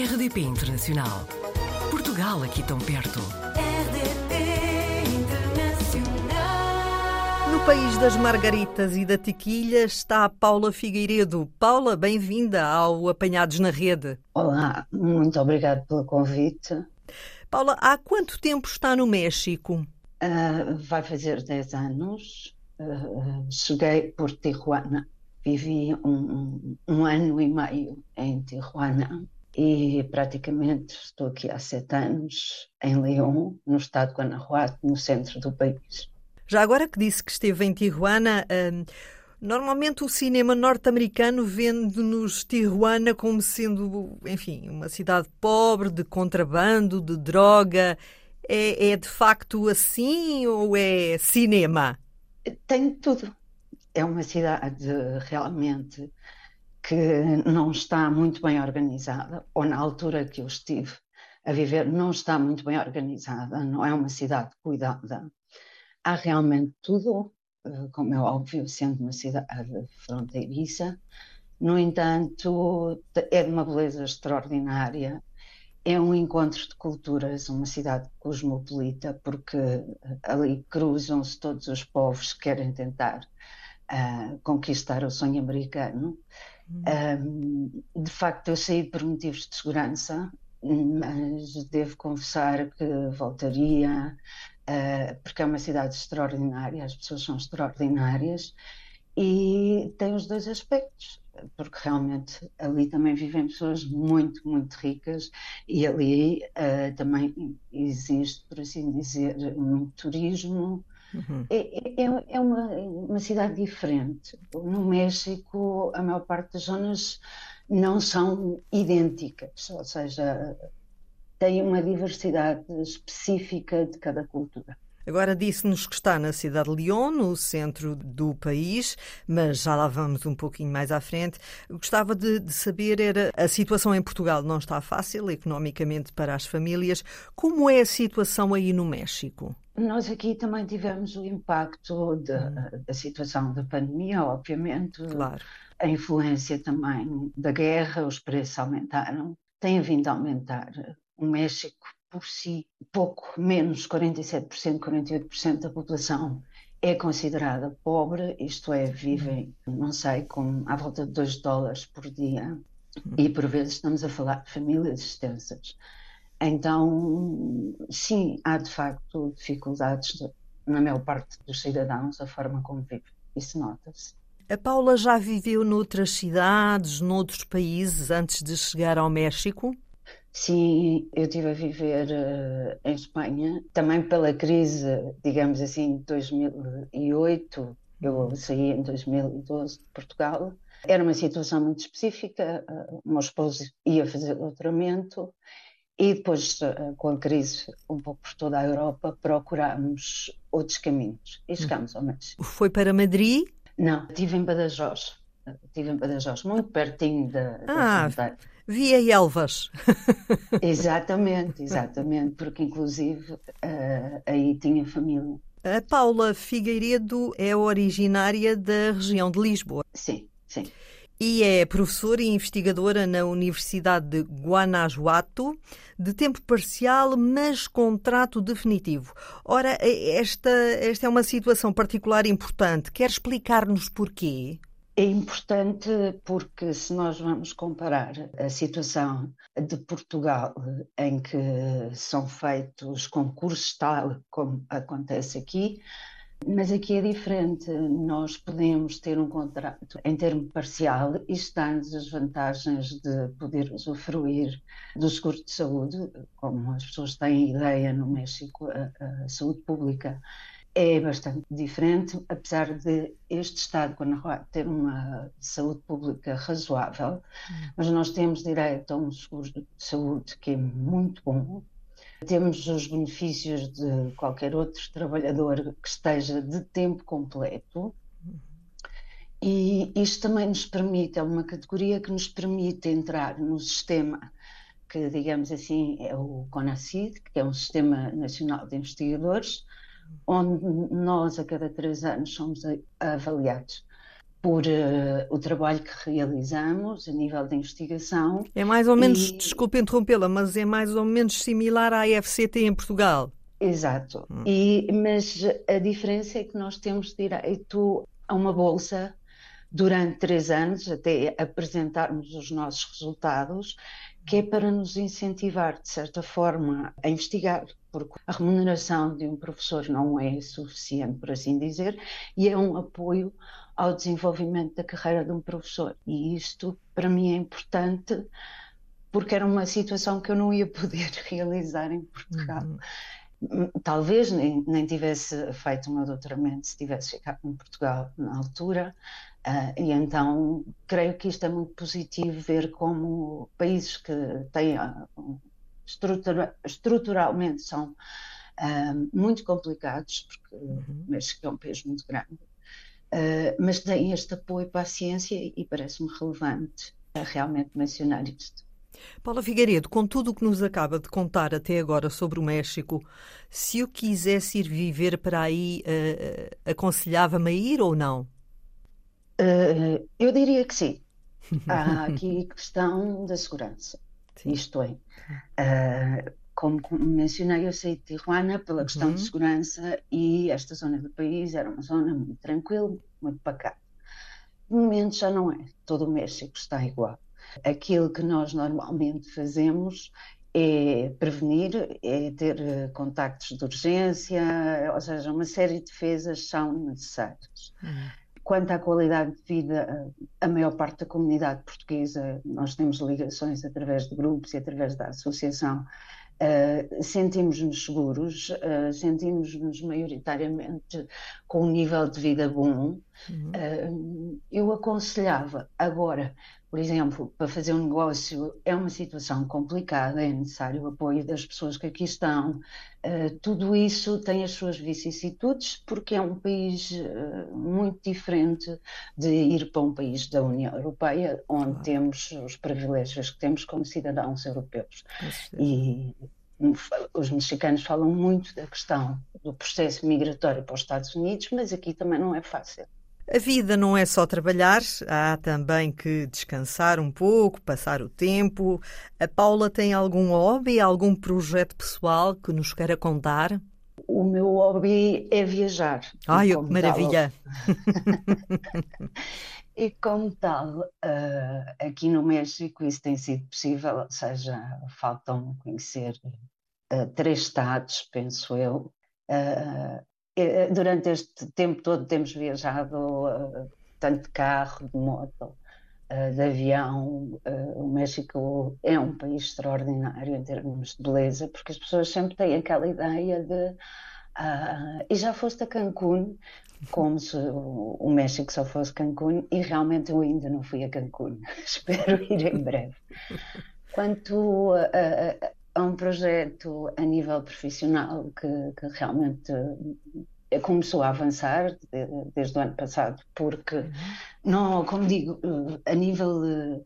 RDP Internacional. Portugal aqui tão perto. RDP Internacional. No país das margaritas e da tequilha está a Paula Figueiredo. Paula, bem-vinda ao Apanhados na Rede. Olá, muito obrigado pelo convite. Paula, há quanto tempo está no México? Uh, vai fazer 10 anos. Uh, cheguei por Tijuana. Vivi um, um, ano e meio em Tijuana e praticamente estou aqui há sete anos em León, no estado de Guanajuato, no centro do país. Já agora que disse que esteve em Tijuana, hum, normalmente o cinema norte-americano vende-nos Tijuana como sendo, enfim, uma cidade pobre, de contrabando, de droga. É, é de facto assim ou é cinema? Tem tudo é uma cidade realmente que não está muito bem organizada, ou na altura que eu estive a viver, não está muito bem organizada, não é uma cidade cuidada. Há realmente tudo, eh, como é óbvio, sendo uma cidade fronteiriça. No entanto, é de uma beleza extraordinária. É um encontro de culturas, uma cidade cosmopolita, porque ali cruzam-se todos os povos que querem tentar a conquistar o sonho americano. Uhum. Um, de facto, eu saí por motivos de segurança, mas devo confessar que voltaria, uh, porque é uma cidade extraordinária, as pessoas são extraordinárias e tem os dois aspectos, porque realmente ali também vivem pessoas muito, muito ricas e ali uh, também existe, por assim dizer, muito turismo, Uhum. É, é, é uma, uma cidade diferente. No México, a maior parte das zonas não são idênticas, ou seja, tem uma diversidade específica de cada cultura. Agora disse-nos que está na cidade de Lyon, no centro do país, mas já lá vamos um pouquinho mais à frente. Gostava de, de, saber, era, a situação em Portugal não está fácil economicamente para as famílias. Como é a situação aí no México? Nós aqui também tivemos o impacto de, hum. da situação da pandemia, obviamente. Claro. A influência também da guerra, os preços aumentaram, têm vindo a aumentar. O México, por si, pouco menos, 47%, 48% da população é considerada pobre, isto é, vivem, não sei, com à volta de 2 dólares por dia. E por vezes estamos a falar de famílias extensas. Então, sim, há de facto dificuldades de, na maior parte dos cidadãos, a forma como vivem. Isso nota-se. A Paula já viveu noutras cidades, noutros países, antes de chegar ao México? Sim, eu estive a viver uh, em Espanha, também pela crise, digamos assim, de 2008. Eu saí em 2012 de Portugal. Era uma situação muito específica. Uh, o meu esposo ia fazer doutoramento e depois, eh, com a crise um pouco por toda a Europa, procurámos outros caminhos e chegámos ao México. Foi para Madrid? Não, estive em Badajoz. Estive em Badajoz, muito pertinho da, ah, da fronteira. Via Elvas. exatamente, exatamente, porque inclusive uh, aí tinha família. A Paula Figueiredo é originária da região de Lisboa. Sim, sim e é professora e investigadora na Universidade de Guanajuato, de tempo parcial, mas contrato definitivo. Ora, esta, esta é uma situação particular importante. Quer explicar-nos porquê? É importante porque, se nós vamos comparar a situação de Portugal, em que são feitos concursos tal como acontece aqui, mas aqui é diferente. Nós podemos ter um contrato em termo parcial e dá-nos as vantagens de poder usufruir do seguro de saúde, como as pessoas têm ideia no México, a, a saúde pública é bastante diferente, apesar de este Estado, Guanajuato, ter uma saúde pública razoável, hum. mas nós temos direito a um seguro de saúde que é muito bom, temos os benefícios de qualquer outro trabalhador que esteja de tempo completo. E isto também nos permite, é uma categoria que nos permite entrar no sistema que, digamos assim, é o CONACID, que é um Sistema Nacional de Investigadores, onde nós, a cada três anos, somos avaliados por uh, o trabalho que realizamos a nível de investigação. É mais ou menos, e... desculpe interrompê-la, mas é mais ou menos similar à IFCT em Portugal. Exato. Hum. E, mas a diferença é que nós temos direito a uma bolsa durante três anos, até apresentarmos os nossos resultados, que é para nos incentivar, de certa forma, a investigar, porque a remuneração de um professor não é suficiente, por assim dizer, e é um apoio ao desenvolvimento da carreira de um professor. E isto, para mim, é importante porque era uma situação que eu não ia poder realizar em Portugal. Uhum. Talvez nem, nem tivesse feito o meu doutoramento se tivesse ficado em Portugal na altura, Uh, e então creio que isto é muito positivo ver como países que têm uh, estrutura, estruturalmente são uh, muito complicados, porque uhum. México é um país muito grande, mas têm este apoio para a ciência e parece-me relevante realmente mencionar isto. Paula Figueiredo, com tudo o que nos acaba de contar até agora sobre o México, se eu quisesse ir viver para aí, aconselhava-me a ir ou não? Uh, eu diria que sim. Há aqui questão da segurança. Sim. Isto é, uh, como mencionei, eu saí de Tijuana pela questão uhum. de segurança e esta zona do país era uma zona muito tranquila, muito pacata. No momento já não é. Todo o México está igual. Aquilo que nós normalmente fazemos é prevenir, é ter eh, contactos de urgência, ou seja, uma série de defesas são necessárias. Uhum. Quanto à qualidade de vida, a maior parte da comunidade portuguesa, nós temos ligações através de grupos e através da associação, uh, sentimos-nos seguros, uh, sentimos-nos maioritariamente com um nível de vida bom. Uhum. Uh, eu aconselhava, agora, por exemplo, para fazer um negócio é uma situação complicada, é necessário o apoio das pessoas que aqui estão. Uh, tudo isso tem as suas vicissitudes, porque é um país uh, muito diferente de ir para um país da União Europeia, onde claro. temos os privilégios que temos como cidadãos europeus. E os mexicanos falam muito da questão do processo migratório para os Estados Unidos, mas aqui também não é fácil. A vida não é só trabalhar, há também que descansar um pouco, passar o tempo. A Paula tem algum hobby, algum projeto pessoal que nos queira contar? O meu hobby é viajar. Ai, que maravilha! e como tal, uh, aqui no México isso tem sido possível, ou seja, faltam conhecer uh, três estados, penso eu. Uh, durante este tempo todo temos viajado uh, tanto de carro, de moto, uh, de avião. O México é um país extraordinário em termos de beleza, porque as pessoas sempre têm aquela ideia de. e já foste a Cancún, como se o, México só fosse Cancún, e realmente eu ainda não fui a Cancún. Espero ir em breve. Quanto a, a um projeto a nível profissional que, que realmente eh, começou a avançar desde o ano passado, porque, uhum. não, como digo, eh, a nível eh,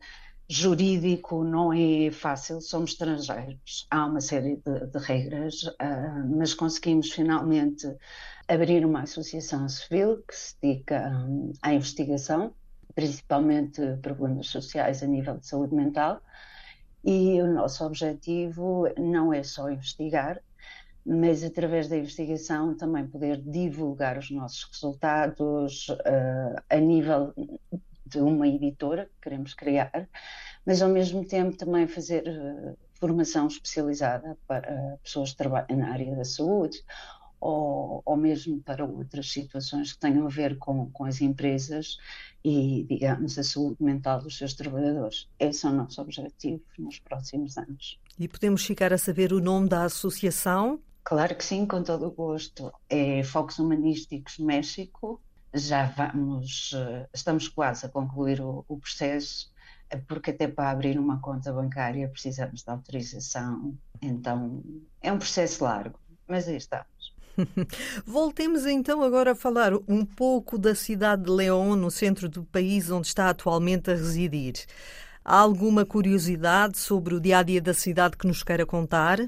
jurídico não é fácil, somos estrangeiros, há uma série de, de regras, uh, mas conseguimos finalmente abrir uma associação civil que se dedica um, à investigação, principalmente problemas sociais a nível de saúde mental, e o nosso objetivo não é só investigar, mas através da investigação também poder divulgar os nossos resultados uh, a nível de uma editora que queremos criar, mas ao mesmo tempo também fazer uh, formação especializada para pessoas que trabalham na área da saúde ou, ou mesmo para outras situações que tenham a ver com, com as empresas e, digamos, a saúde mental dos seus trabalhadores. Esse é o nosso objetivo nos próximos anos. E podemos ficar a saber o nome da associação? Claro que sim, com todo o gosto. É Focos Humanísticos México. Já vamos, eh, estamos quase a concluir o, o processo, eh, porque até para abrir uma conta bancária precisamos de autorização. Então é um processo largo, mas aí estamos. Voltemos então agora a falar um pouco da cidade de León, no centro do país onde está atualmente a residir. Há alguma curiosidade sobre o dia a dia da cidade que nos queira contar?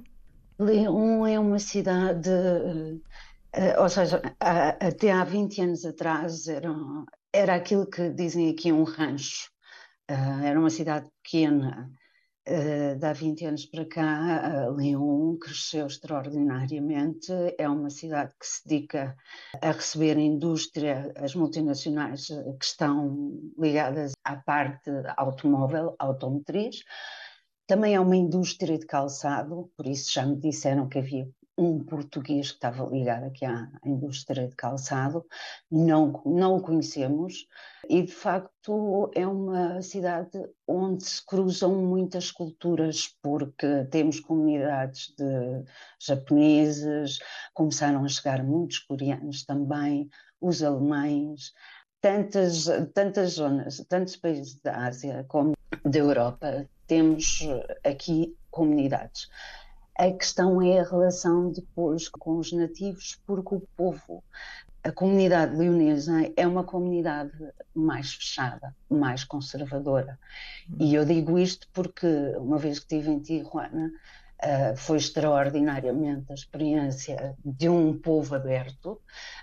León é uma cidade, uh, ou seja, até há 20 anos atrás era, era aquilo que dizem aqui um rancho. Uh, era uma cidade pequena. De há 20 anos para cá, Lyon cresceu extraordinariamente. É uma cidade que se dedica a receber a indústria, as multinacionais que estão ligadas à parte automóvel, automotriz. Também é uma indústria de calçado, por isso já me disseram que havia um português que estava ligado aqui à indústria de calçado, não, não o conhecemos, e de facto é uma cidade onde se cruzam muitas culturas, porque temos comunidades de japoneses, começaram a chegar muitos coreanos também, os alemães, tantas, tantas zonas, tantos países da Ásia como da Europa, temos aqui comunidades. A questão é a relação depois com os nativos, porque o povo, a comunidade leonesa é uma comunidade mais fechada, mais conservadora. E eu digo isto porque, uma vez que estive em Tijuana, Uh, foi extraordinariamente a experiência de um povo aberto,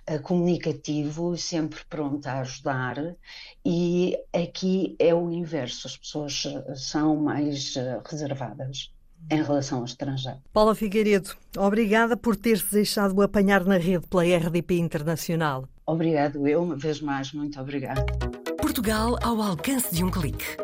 uh, comunicativo, sempre pronto a ajudar, e aqui é o inverso, as pessoas são mais uh, reservadas em relação ao estrangeiro. Paula Figueiredo, obrigada por ter se deixado apanhar na rede pela RDP Internacional. Obrigado eu, uma vez mais, muito obrigada. Portugal ao alcance de um clique.